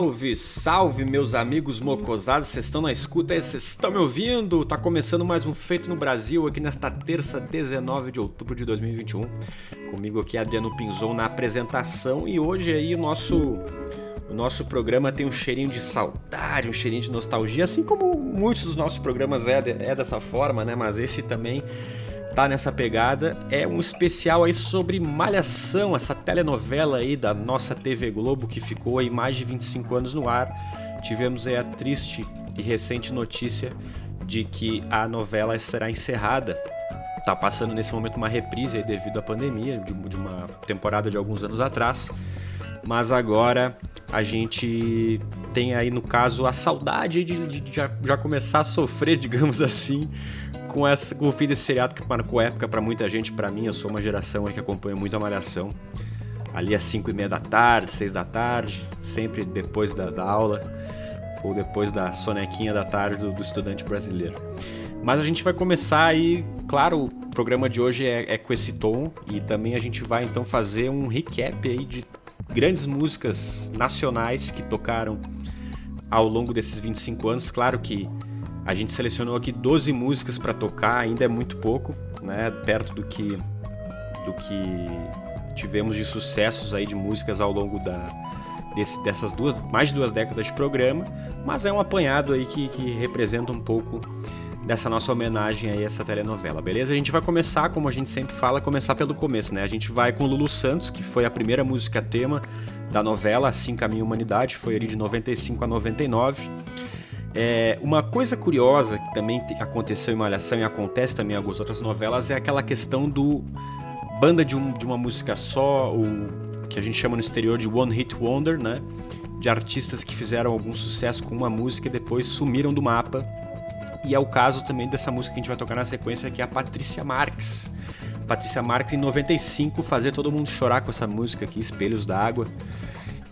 Salve, salve, meus amigos mocosados, vocês estão na escuta, vocês estão me ouvindo? Tá começando mais um Feito no Brasil aqui nesta terça, 19 de outubro de 2021. Comigo aqui Adriano Pinzon na apresentação e hoje aí o nosso o nosso programa tem um cheirinho de saudade, um cheirinho de nostalgia, assim como muitos dos nossos programas é, é dessa forma, né? Mas esse também tá nessa pegada. É um especial aí sobre Malhação, essa telenovela aí da nossa TV Globo que ficou aí mais de 25 anos no ar. Tivemos aí a triste e recente notícia de que a novela será encerrada. Tá passando nesse momento uma reprise aí devido à pandemia, de, uma temporada de alguns anos atrás. Mas agora a gente tem aí, no caso, a saudade de, de, de já, já começar a sofrer, digamos assim, com, essa, com o fim desse seriado que marcou época para muita gente, para mim, eu sou uma geração que acompanha muito a Malhação. Ali às 5 e meia da tarde, 6 da tarde, sempre depois da, da, aula ou depois da sonequinha da tarde do, do, estudante brasileiro. Mas a gente vai começar aí, claro, o programa de hoje é, é com esse tom e também a gente vai então fazer um recap aí de grandes músicas nacionais que tocaram ao longo desses 25 anos. Claro que a gente selecionou aqui 12 músicas para tocar, ainda é muito pouco, né? Perto do que do que tivemos de sucessos aí de músicas ao longo da desse, dessas duas mais de duas décadas de programa, mas é um apanhado aí que, que representa um pouco dessa nossa homenagem a essa telenovela, beleza? A gente vai começar, como a gente sempre fala, começar pelo começo, né? A gente vai com Lulu Santos, que foi a primeira música tema da novela Assim Caminha a Humanidade, foi ali de 95 a 99. É, uma coisa curiosa que também aconteceu em Malhação e acontece também em algumas outras novelas é aquela questão do banda de, um, de uma música só, o que a gente chama no exterior de One Hit Wonder, né? De artistas que fizeram algum sucesso com uma música e depois sumiram do mapa. E é o caso também dessa música que a gente vai tocar na sequência, que é a Patrícia Marques. Patrícia Marques em 95 fazer todo mundo chorar com essa música aqui, Espelhos d'Água.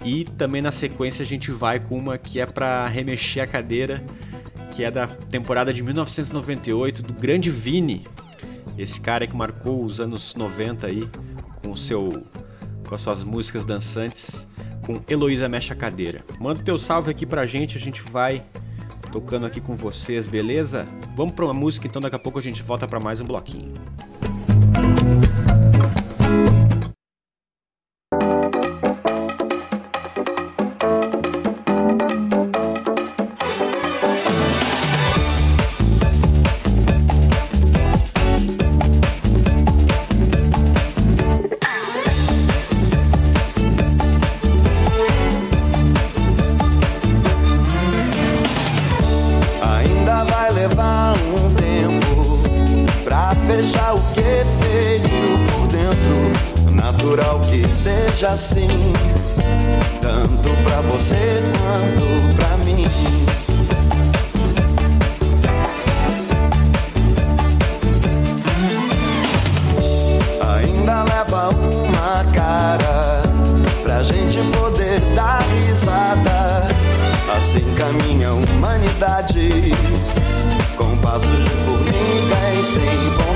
E também na sequência a gente vai com uma que é para remexer a cadeira, que é da temporada de 1998 do grande Vini. Esse cara que marcou os anos 90 aí com seu com as suas músicas dançantes com Heloísa Mexe a Cadeira. Manda o teu salve aqui pra gente, a gente vai tocando aqui com vocês, beleza? Vamos pra uma música então, daqui a pouco a gente volta para mais um bloquinho. 思如你该随风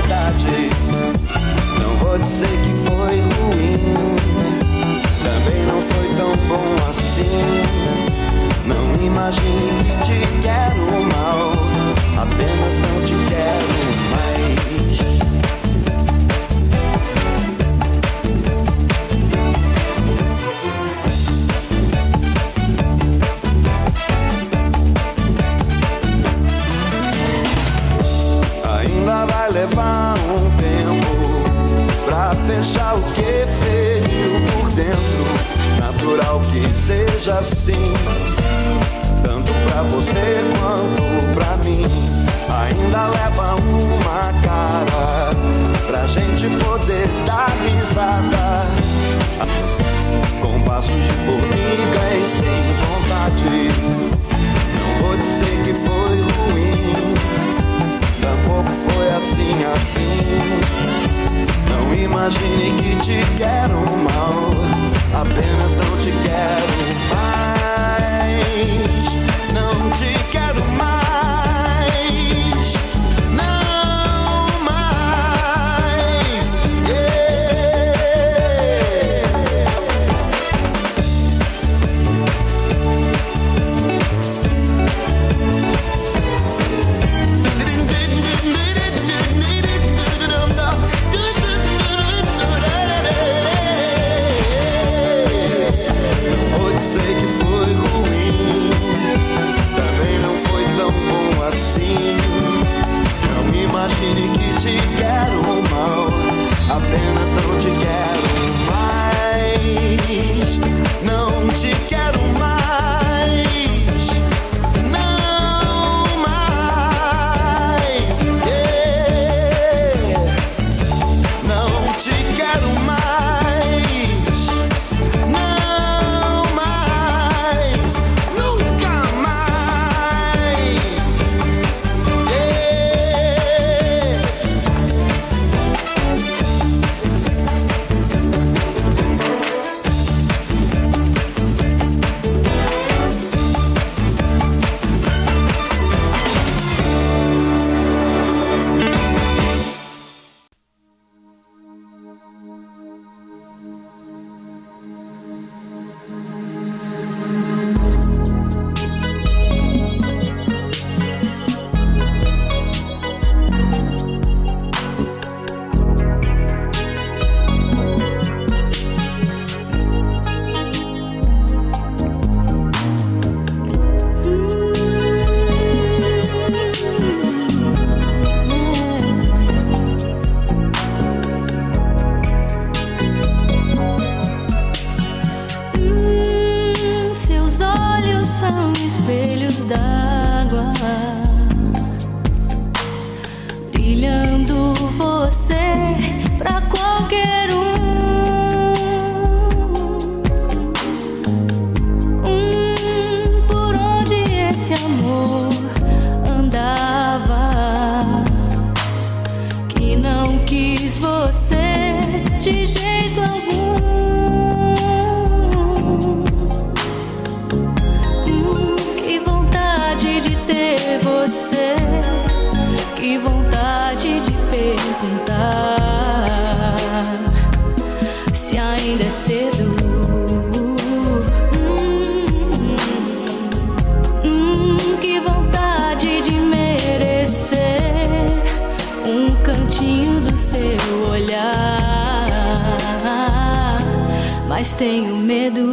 tenho medo.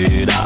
it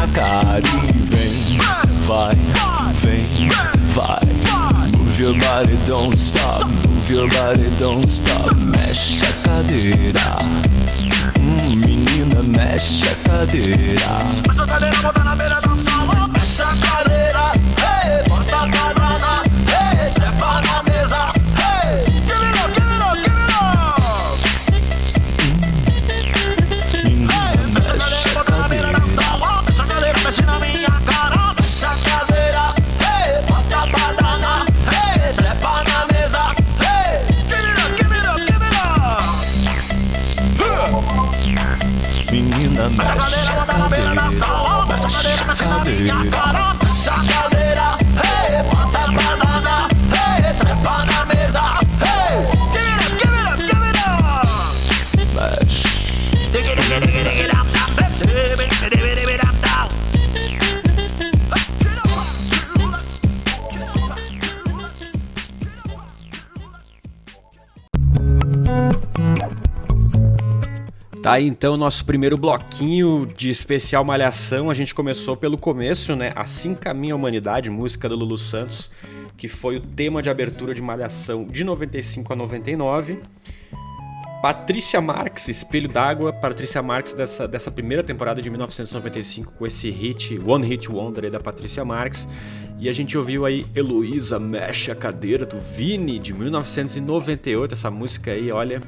na cara e vem, vai, vem, vai. Move your body, don't stop, move your body, don't stop. Mexe a cadeira, hum, menina, mexe a cadeira. Mexe a cadeira, bota na beira da Tá aí então o nosso primeiro bloquinho de especial Malhação. A gente começou pelo começo, né? Assim Caminha a Humanidade, música do Lulu Santos, que foi o tema de abertura de Malhação de 95 a 99. Patrícia Marx, Espelho d'Água, Patrícia Marx dessa, dessa primeira temporada de 1995 com esse hit, One Hit Wonder aí da Patrícia Marx. E a gente ouviu aí Heloísa Mexe a Cadeira, do Vini, de 1998. Essa música aí, olha,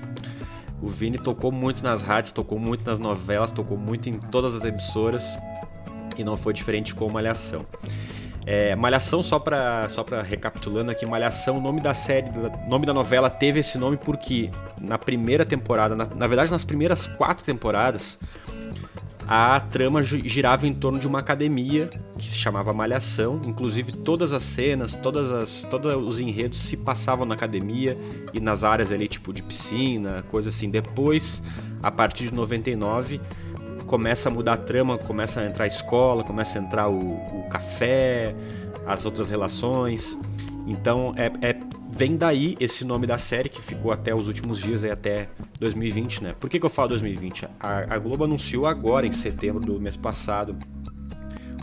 o Vini tocou muito nas rádios, tocou muito nas novelas, tocou muito em todas as emissoras. E não foi diferente com Malhação. É, Malhação, só pra, só pra recapitulando aqui, Malhação, o nome da série, o nome da novela teve esse nome porque na primeira temporada, na, na verdade nas primeiras quatro temporadas, a trama girava em torno de uma academia que se chamava Malhação. Inclusive todas as cenas, todas as, todos os enredos se passavam na academia e nas áreas ali tipo de piscina, coisa assim. Depois, a partir de 99, começa a mudar a trama, começa a entrar a escola, começa a entrar o, o café, as outras relações. Então é, é, vem daí esse nome da série que ficou até os últimos dias, aí, até 2020, né? Por que, que eu falo 2020? A, a Globo anunciou agora, em setembro do mês passado,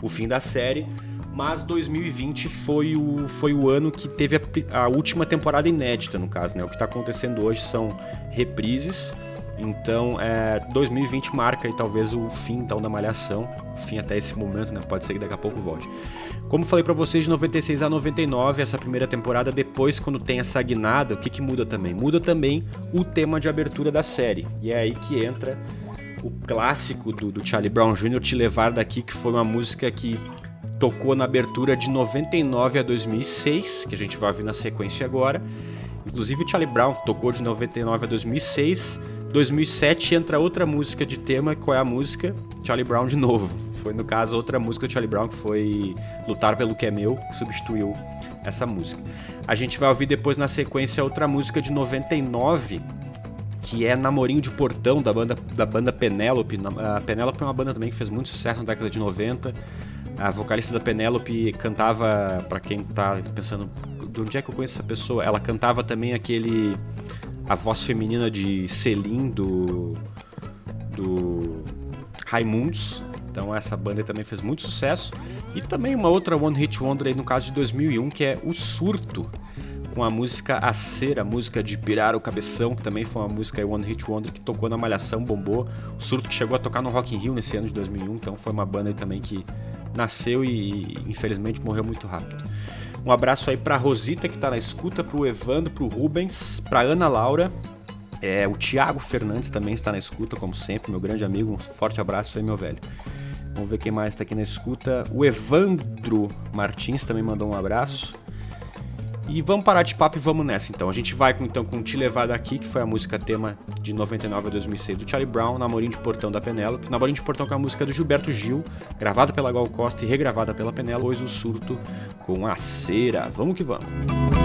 o fim da série, mas 2020 foi o, foi o ano que teve a, a última temporada inédita, no caso, né? O que está acontecendo hoje são reprises. Então, é, 2020 marca aí talvez o fim então da malhação, o fim até esse momento, né? Pode ser que daqui a pouco volte. Como falei para vocês, de 96 a 99, essa primeira temporada, depois quando tem essa guinada, o que, que muda também? Muda também o tema de abertura da série. E é aí que entra o clássico do, do Charlie Brown Jr., Te Levar Daqui, que foi uma música que tocou na abertura de 99 a 2006, que a gente vai ouvir na sequência agora. Inclusive o Charlie Brown tocou de 99 a 2006. 2007 entra outra música de tema, qual é a música? Charlie Brown de novo. Foi no caso outra música do Charlie Brown que foi Lutar pelo que é meu, que substituiu essa música. A gente vai ouvir depois na sequência outra música de 99, que é Namorinho de Portão da banda da banda Penélope. A Penélope é uma banda também que fez muito sucesso na década de 90. A vocalista da Penélope cantava, para quem tá pensando, de onde é que eu conheço essa pessoa? Ela cantava também aquele a voz feminina de Celine do do Raimundos. Então essa banda também fez muito sucesso. E também uma outra One Hit Wonder aí no caso de 2001, que é O Surto, com a música A Cera, a música de Pirar o Cabeção, que também foi uma música One Hit Wonder que tocou na Malhação, bombou. O Surto que chegou a tocar no Rock in Rio nesse ano de 2001, então foi uma banda aí também que nasceu e infelizmente morreu muito rápido. Um abraço aí pra Rosita que tá na escuta, pro Evandro, pro Rubens, pra Ana Laura, é, o Thiago Fernandes também está na escuta, como sempre, meu grande amigo. Um forte abraço aí, meu velho. Vamos ver quem mais está aqui na escuta. O Evandro Martins também mandou um abraço. E vamos parar de papo e vamos nessa então. A gente vai então com Te Levar Daqui, que foi a música tema de 99 a 2006 do Charlie Brown, Namorinho de Portão da Penélope. Namorinho de Portão com a música do Gilberto Gil, gravada pela Gal Costa e regravada pela Penélope. Hoje o surto com a cera. Vamos que vamos.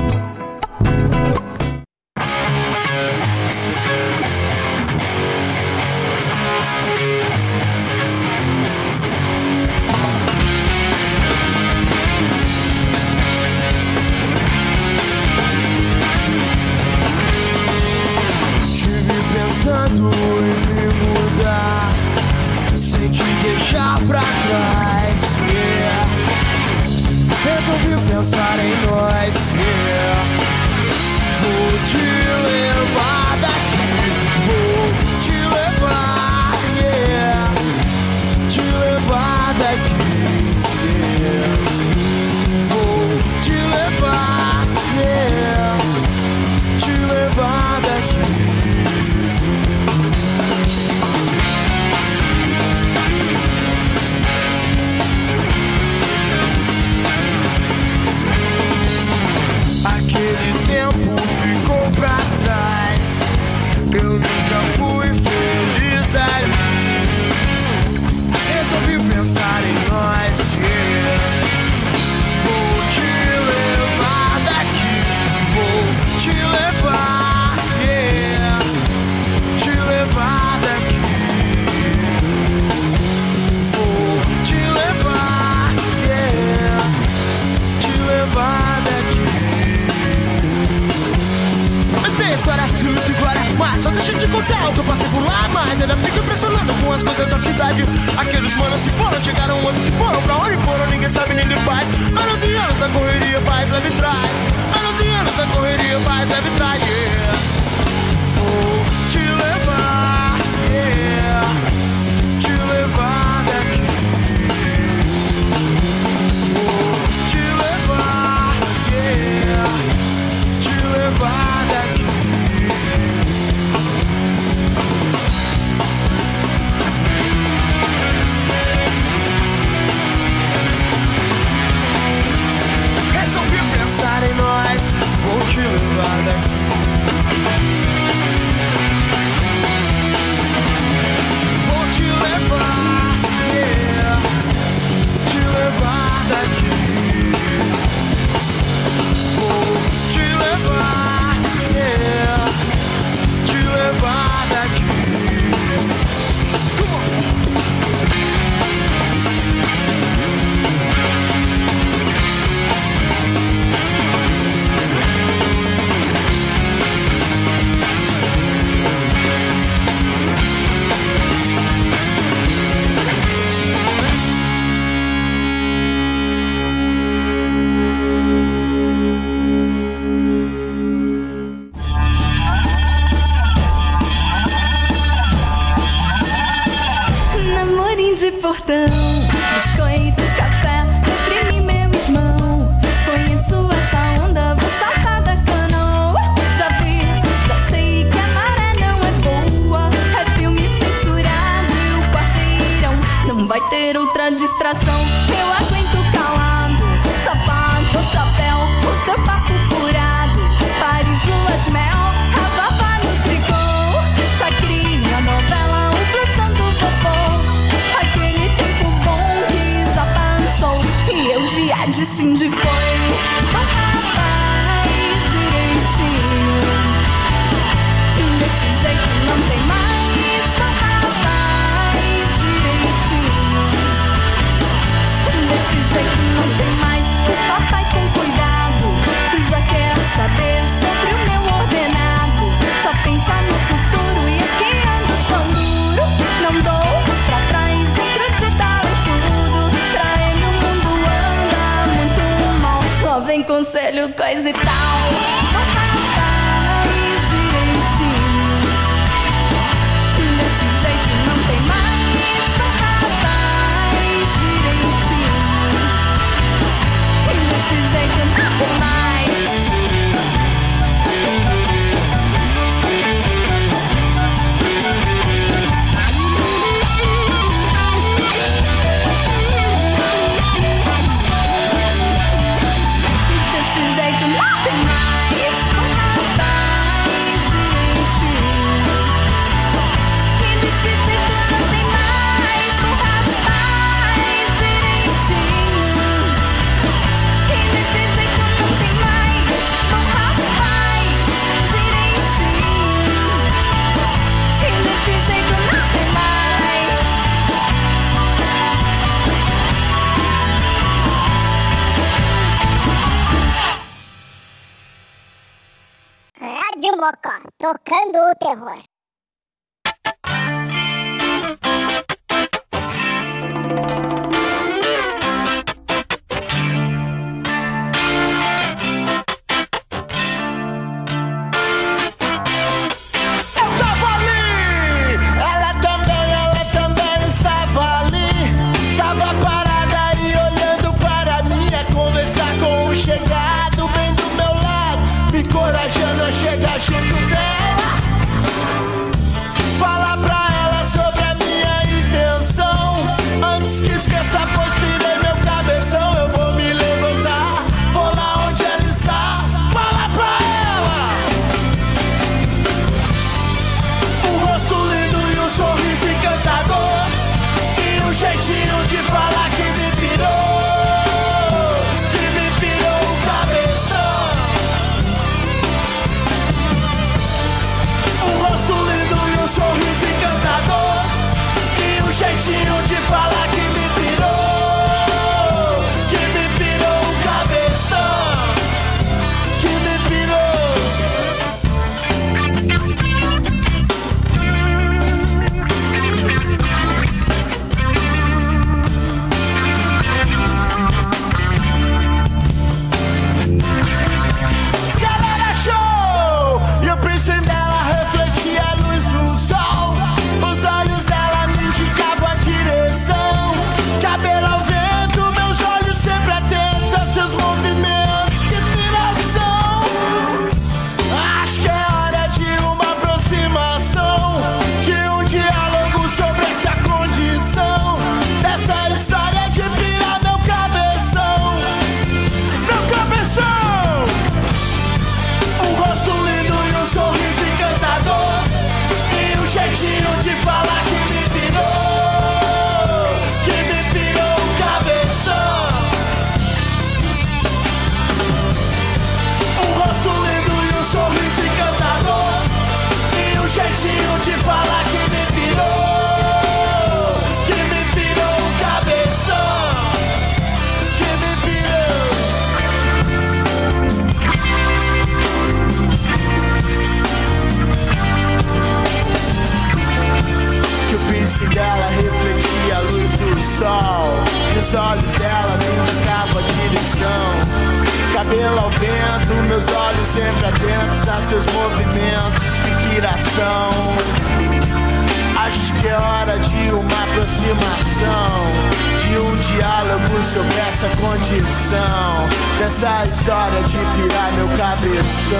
Dessa história de pirar meu cabeção.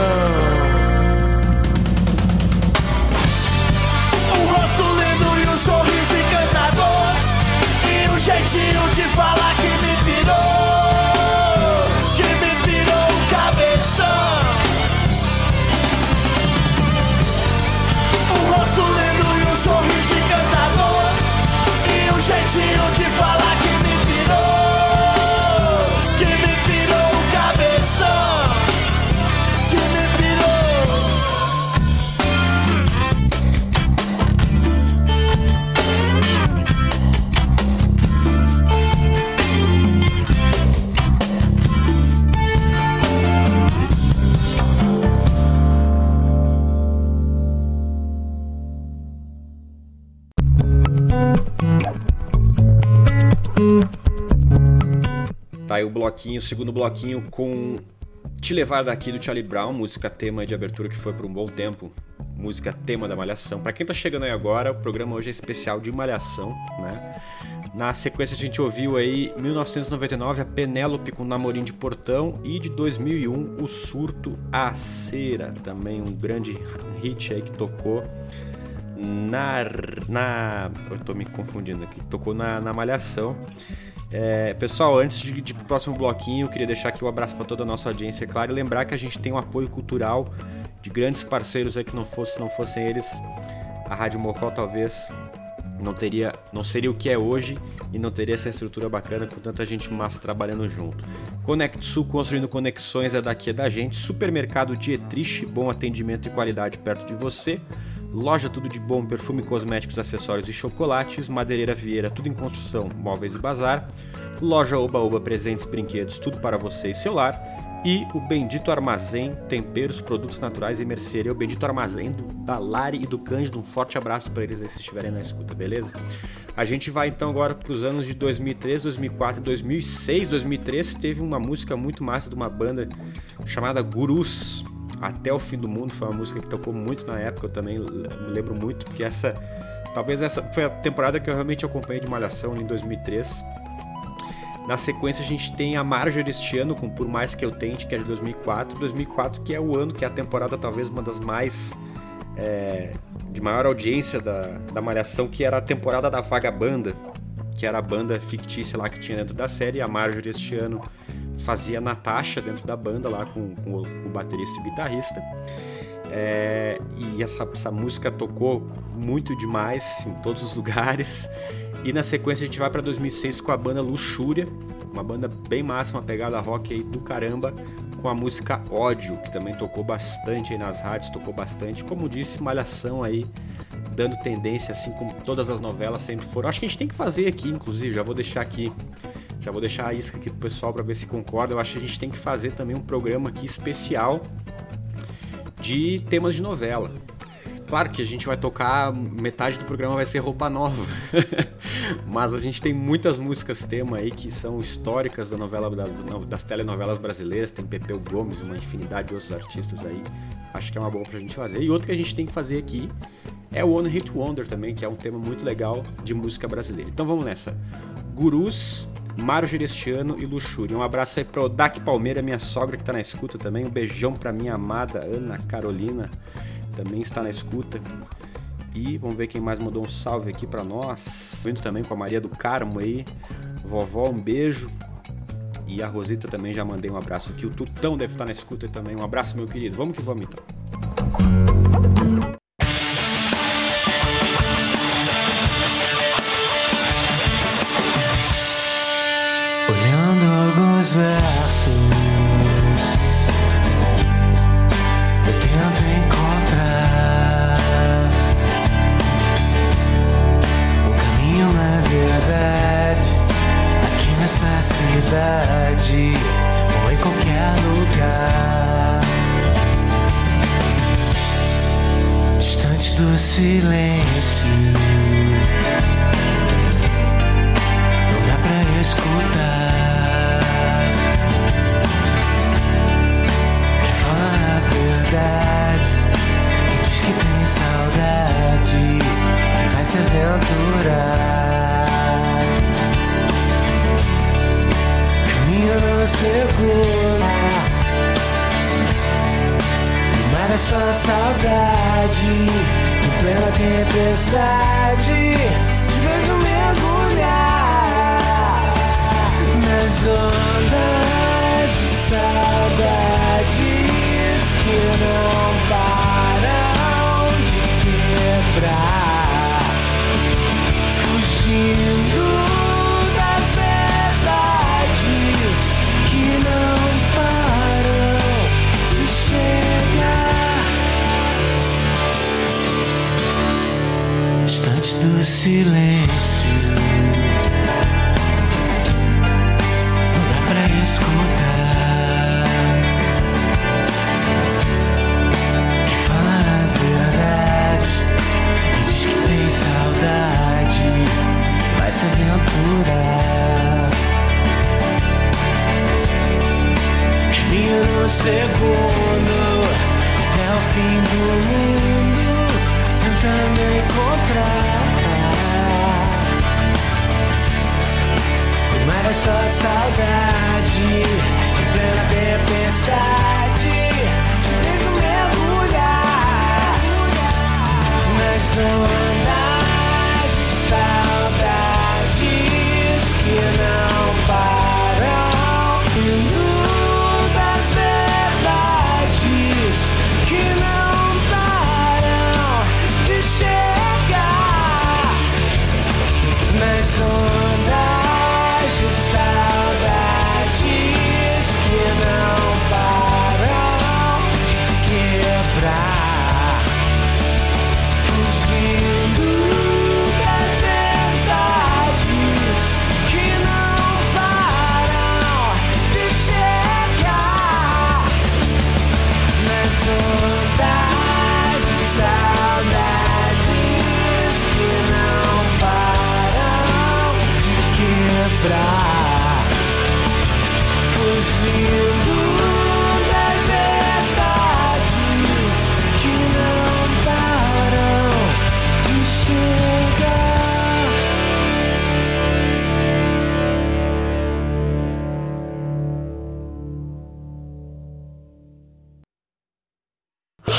Um rosto lindo e um sorriso encantador, e um jeitinho de falar que me pirou, que me pirou o cabeção. Um rosto lindo e um sorriso encantador E um jeitinho de falar que O bloquinho, o segundo bloquinho com Te Levar Daqui do Charlie Brown, música tema de abertura que foi por um bom tempo, música tema da Malhação. Pra quem tá chegando aí agora, o programa hoje é especial de Malhação, né? Na sequência a gente ouviu aí 1999 a Penélope com Namorim de Portão e de 2001 o Surto a Cera, também um grande hit aí que tocou na na eu tô me confundindo aqui, tocou na, na Malhação. É, pessoal, antes de, de próximo bloquinho, eu queria deixar aqui um abraço para toda a nossa audiência, é claro, e lembrar que a gente tem um apoio cultural de grandes parceiros aí que não fosse, não fossem eles, a Rádio Mocó talvez não teria, não seria o que é hoje e não teria essa estrutura bacana com tanta gente massa trabalhando junto. Conectsul construindo conexões é daqui é da gente. Supermercado Dietrich, bom atendimento e qualidade perto de você. Loja Tudo de Bom, perfume, cosméticos, acessórios e chocolates. Madeireira Vieira, tudo em construção, móveis e bazar. Loja Oba Oba, presentes, brinquedos, tudo para você e seu lar. E o Bendito Armazém, temperos, produtos naturais e mercearia. O Bendito Armazém do, da Lari e do Cândido. Um forte abraço para eles aí se estiverem na escuta, beleza? A gente vai então agora para os anos de 2003, 2004 e 2006. 2003 teve uma música muito massa de uma banda chamada Gurus. Até o Fim do Mundo foi uma música que tocou muito na época, eu também me lembro muito, porque essa. Talvez essa foi a temporada que eu realmente acompanhei de Malhação em 2003. Na sequência a gente tem a Marjorie este ano com Por Mais Que Eu Tente, que é de 2004. 2004 que é o ano que é a temporada talvez uma das mais... É, de maior audiência da, da Malhação, que era a temporada da Vagabanda, que era a banda fictícia lá que tinha dentro da série. A Marjorie este ano fazia Natasha dentro da banda lá com, com, o, com o baterista e o guitarrista. É, e essa, essa música tocou muito demais em todos os lugares. E na sequência a gente vai para 2006 com a banda Luxúria, uma banda bem massa, uma pegada rock aí do caramba, com a música Ódio, que também tocou bastante aí nas rádios, tocou bastante. Como disse, Malhação aí, dando tendência, assim como todas as novelas sempre foram. Acho que a gente tem que fazer aqui, inclusive, já vou deixar aqui, já vou deixar a isca aqui pro pessoal para ver se concorda. Eu acho que a gente tem que fazer também um programa aqui especial de temas de novela. Claro que a gente vai tocar, metade do programa vai ser roupa nova. Mas a gente tem muitas músicas tema aí que são históricas da novela, das, das telenovelas brasileiras. Tem Pepeu Gomes, uma infinidade de outros artistas aí. Acho que é uma boa pra gente fazer. E outro que a gente tem que fazer aqui é o One Hit Wonder também, que é um tema muito legal de música brasileira. Então vamos nessa. Gurus, Mário Gerestiano e Luxúria. Um abraço aí pro Dak Palmeira, minha sogra que tá na escuta também. Um beijão pra minha amada Ana Carolina, também está na escuta. E vamos ver quem mais mandou um salve aqui pra nós. Vindo também com a Maria do Carmo aí. Vovó, um beijo. E a Rosita também já mandei um abraço aqui. O Tutão deve estar na escuta também. Um abraço, meu querido. Vamos que vamos então.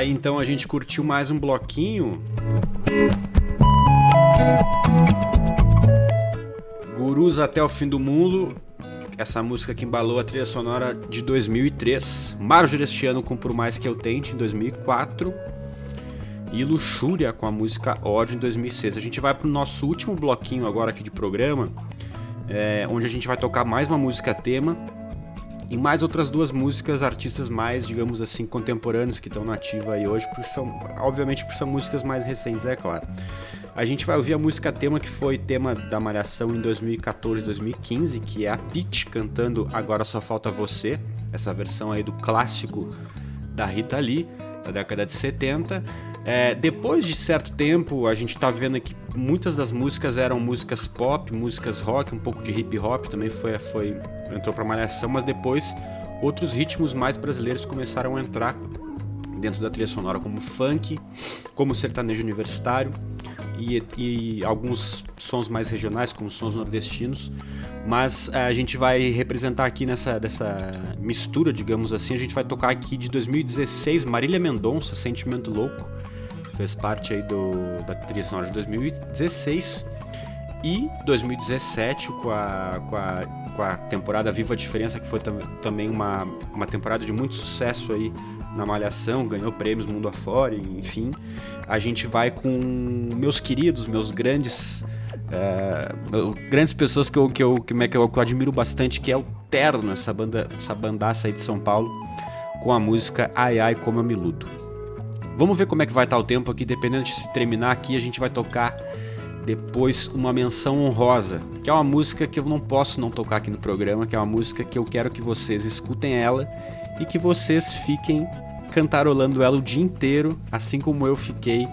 Aí então a gente curtiu mais um bloquinho. Gurus até o fim do mundo. Essa música que embalou a trilha sonora de 2003. Marjorie este ano com Por Mais Que Eu Tente, em 2004. E Luxúria com a música Ódio, em 2006. A gente vai para o nosso último bloquinho agora aqui de programa. É, onde a gente vai tocar mais uma música tema e mais outras duas músicas, artistas mais, digamos assim, contemporâneos que estão na ativa aí hoje, porque são, obviamente, porque são músicas mais recentes, é claro. A gente vai ouvir a música tema que foi tema da Malhação em 2014, 2015, que é a Pete cantando Agora Só Falta Você, essa versão aí do clássico da Rita Lee, da década de 70. É, depois de certo tempo, a gente tá vendo que muitas das músicas eram músicas pop, músicas rock, um pouco de hip hop também foi, foi entrou para malhação, mas depois outros ritmos mais brasileiros começaram a entrar dentro da trilha sonora, como funk, como sertanejo universitário e, e alguns sons mais regionais, como sons nordestinos. Mas é, a gente vai representar aqui nessa dessa mistura, digamos assim, a gente vai tocar aqui de 2016 Marília Mendonça, Sentimento Louco fez parte aí do, da trilha sonora de 2016 e 2017 com a, com a, com a temporada Viva a Diferença, que foi tam, também uma, uma temporada de muito sucesso aí na Malhação, ganhou prêmios mundo afora, enfim. A gente vai com meus queridos, meus grandes. meu- grandes pessoas que eu, que, eu, que, eu, que eu admiro bastante, que é o Terno, essa, banda, essa bandaça aí de São Paulo, com a música Ai Ai Como Eu Me Ludo. Vamos ver como é que vai estar o tempo aqui, dependendo de se terminar aqui, a gente vai tocar depois uma menção honrosa, que é uma música que eu não posso não tocar aqui no programa, que é uma música que eu quero que vocês escutem ela e que vocês fiquem cantarolando ela o dia inteiro, assim como eu fiquei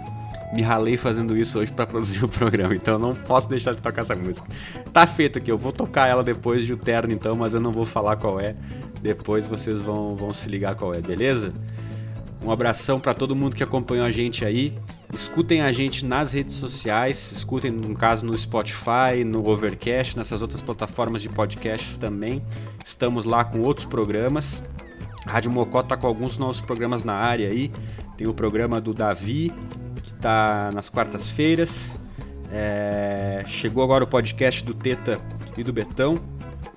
me ralei fazendo isso hoje para produzir o programa, então eu não posso deixar de tocar essa música. Tá feito aqui, eu vou tocar ela depois de o terno então, mas eu não vou falar qual é. Depois vocês vão, vão se ligar qual é, beleza? Um abração para todo mundo que acompanhou a gente aí. Escutem a gente nas redes sociais, escutem no caso no Spotify, no Overcast, nessas outras plataformas de podcasts também. Estamos lá com outros programas. A Rádio Mocó tá com alguns novos programas na área aí. Tem o programa do Davi, que tá nas quartas-feiras. É, Chegou agora o podcast do Teta e do Betão,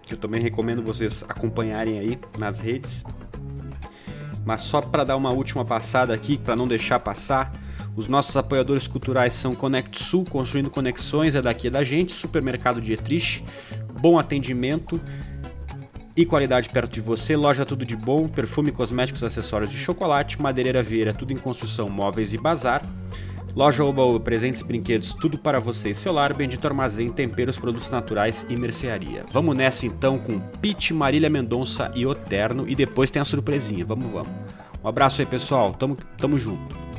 que eu também recomendo vocês acompanharem aí nas redes. Mas só para dar uma última passada aqui, para não deixar passar, os nossos apoiadores culturais são Conect Sul, construindo conexões, é daqui é da gente, Supermercado Dietrich, bom atendimento e qualidade perto de você, loja tudo de bom, perfume, cosméticos, acessórios de chocolate, madeireira Vieira, tudo em construção, móveis e bazar. Loja Oba Oba, presentes brinquedos, tudo para você e seu lar, Bendito Armazém, temperos, produtos naturais e mercearia. Vamos nessa então com Pete, Marília Mendonça e Oterno e depois tem a surpresinha. Vamos, vamos. Um abraço aí, pessoal. Tamo, tamo junto.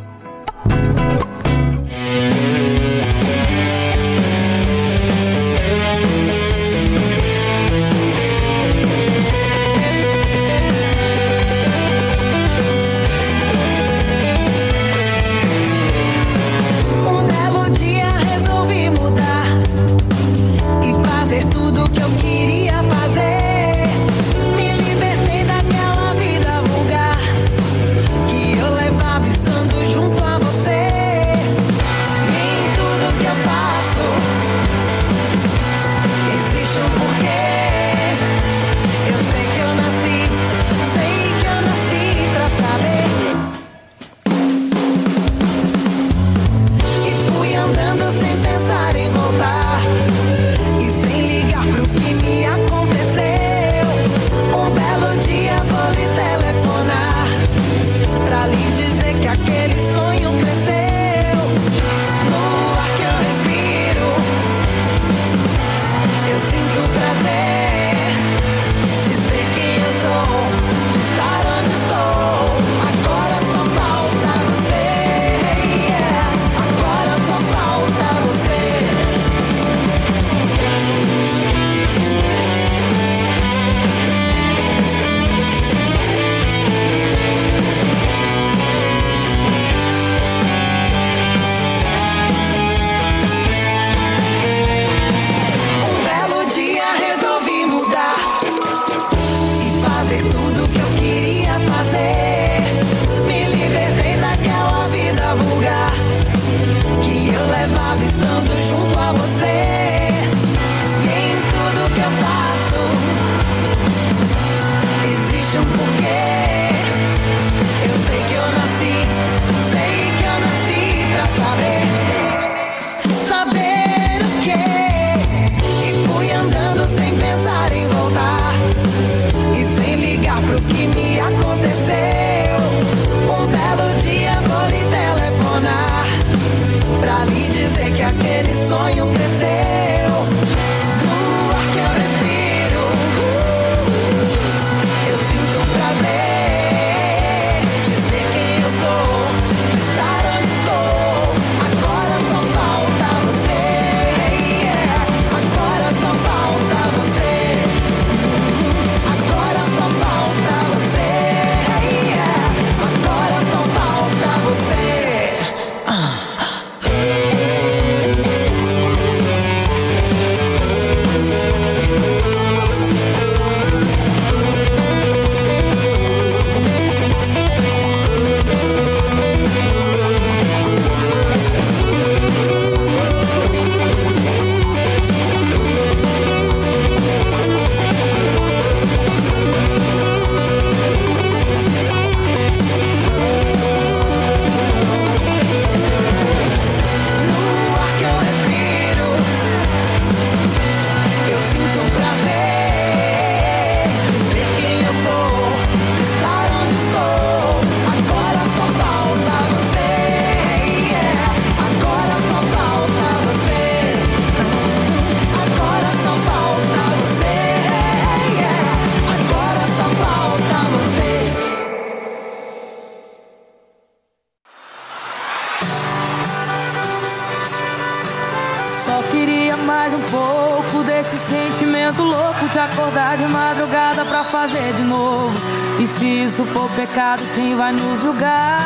Isso for pecado, quem vai nos julgar?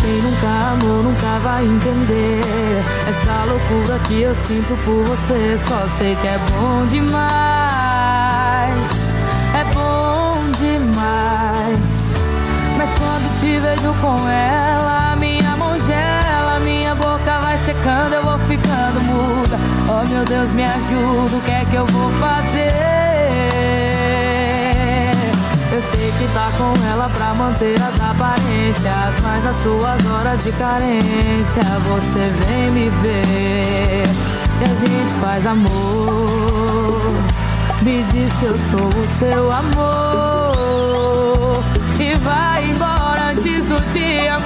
Quem nunca amou nunca vai entender Essa loucura que eu sinto por você Só sei que é bom demais É bom demais Mas quando te vejo com ela Minha mão gela, minha boca vai secando Eu vou ficando muda Oh meu Deus, me ajuda O que é que eu vou fazer? Eu sei que tá com ela pra manter as aparências Mas nas suas horas de carência Você vem me ver E a gente faz amor. Me diz que eu sou o seu amor E vai embora antes do dia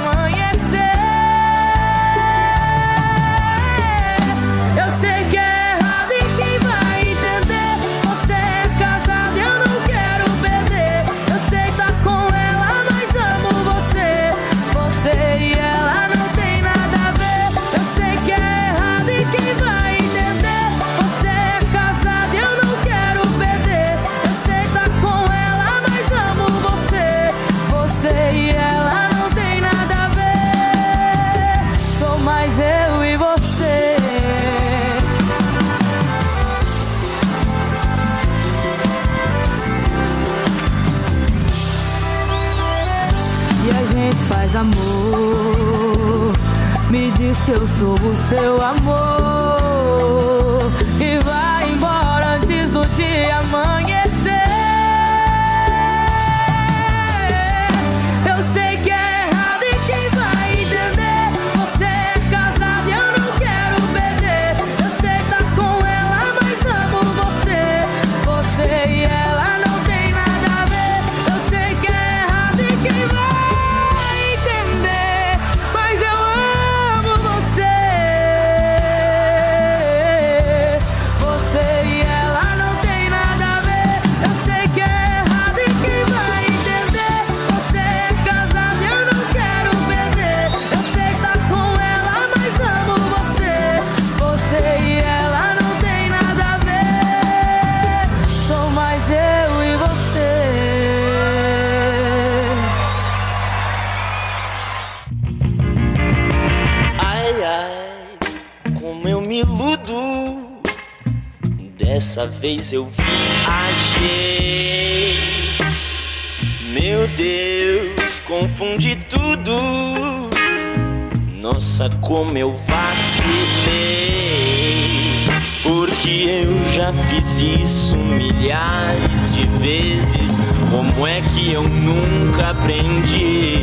seu amor vez eu viajei. Meu Deus, confundi tudo. Nossa, como eu vacilei. Porque eu já fiz isso milhares de vezes. Como é que eu nunca aprendi?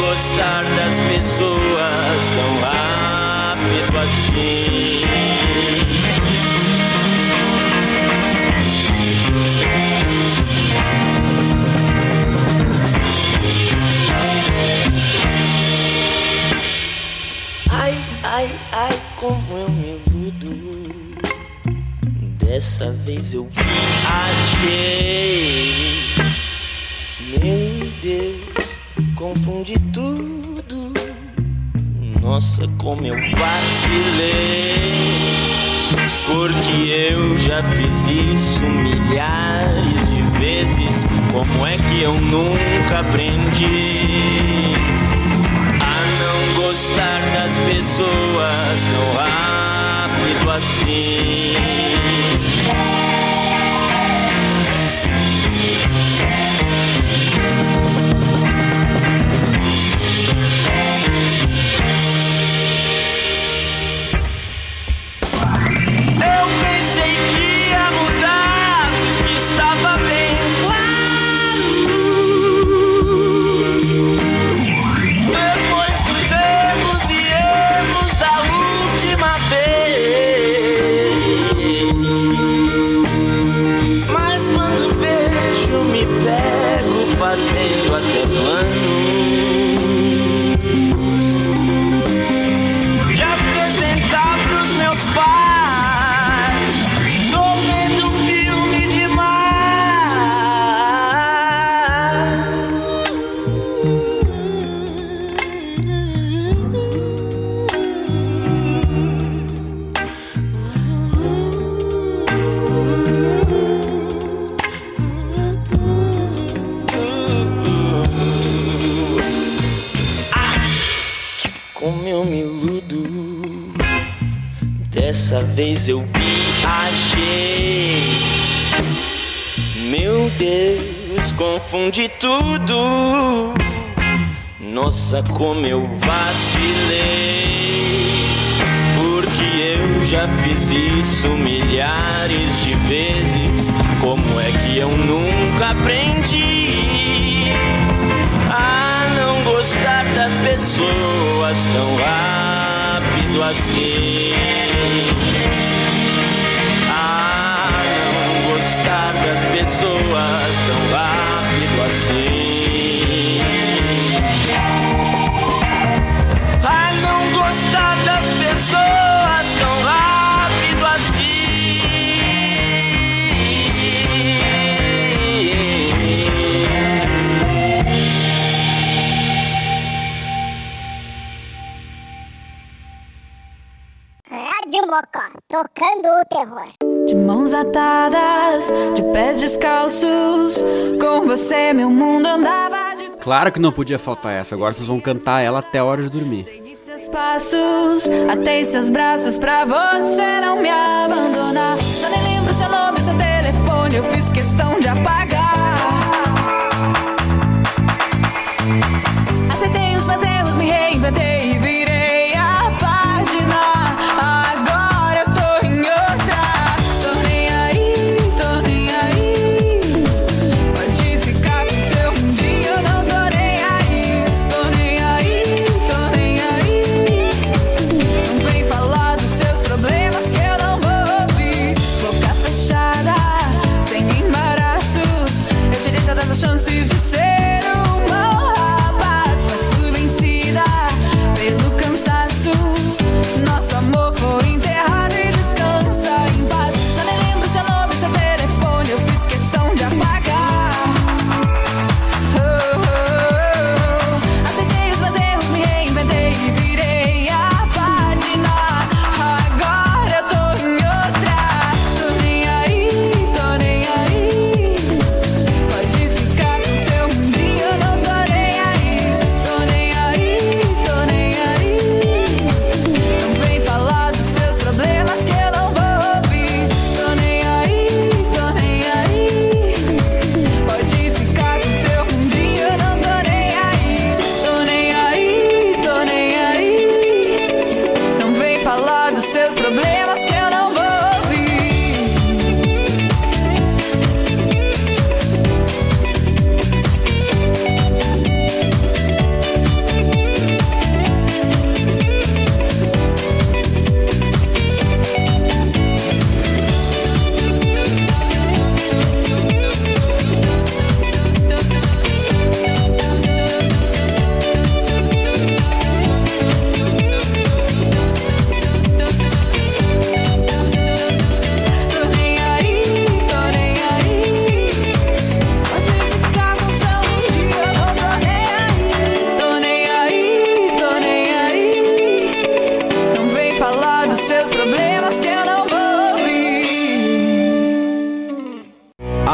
gostar das pessoas tão rápido assim. Já fiz isso milhares de vezes. Como é que eu nunca aprendi a não gostar das pessoas tão rápido assim? Dessa vez eu viajei. Meu Deus, confundi tudo. Nossa, como eu vacilei. Porque eu já fiz isso milhares de vezes. Como é que eu nunca aprendi a não gostar das pessoas tão assim? A não gostar das pessoas tão rápido tocando o terror. De mãos atadas, de pés descalços, com você meu mundo andava de Claro que não podia faltar essa. Agora vocês vão cantar ela até a hora de dormir. Segui seus passos, atei seus braços pra você não me abandonar. Já nem lembro seu nome, seu telefone, eu fiz questão de apagar. Aceitei os meus erros, me reinventei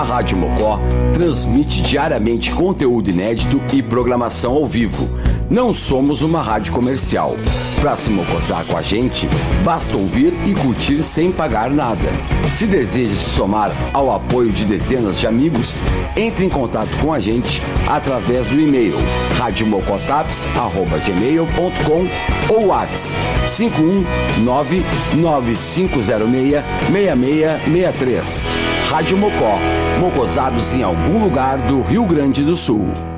Rádio Mocó transmite diariamente conteúdo inédito e programação ao vivo. Não somos uma rádio comercial. Para se mocosar com a gente, basta ouvir e curtir sem pagar nada. Se deseja se somar ao apoio de dezenas de amigos, entre em contato com a gente através do e-mail radiomocotaps.gmail.com ou WhatsApp 51995066663. Rádio Mocó, mocosados em algum lugar do Rio Grande do Sul.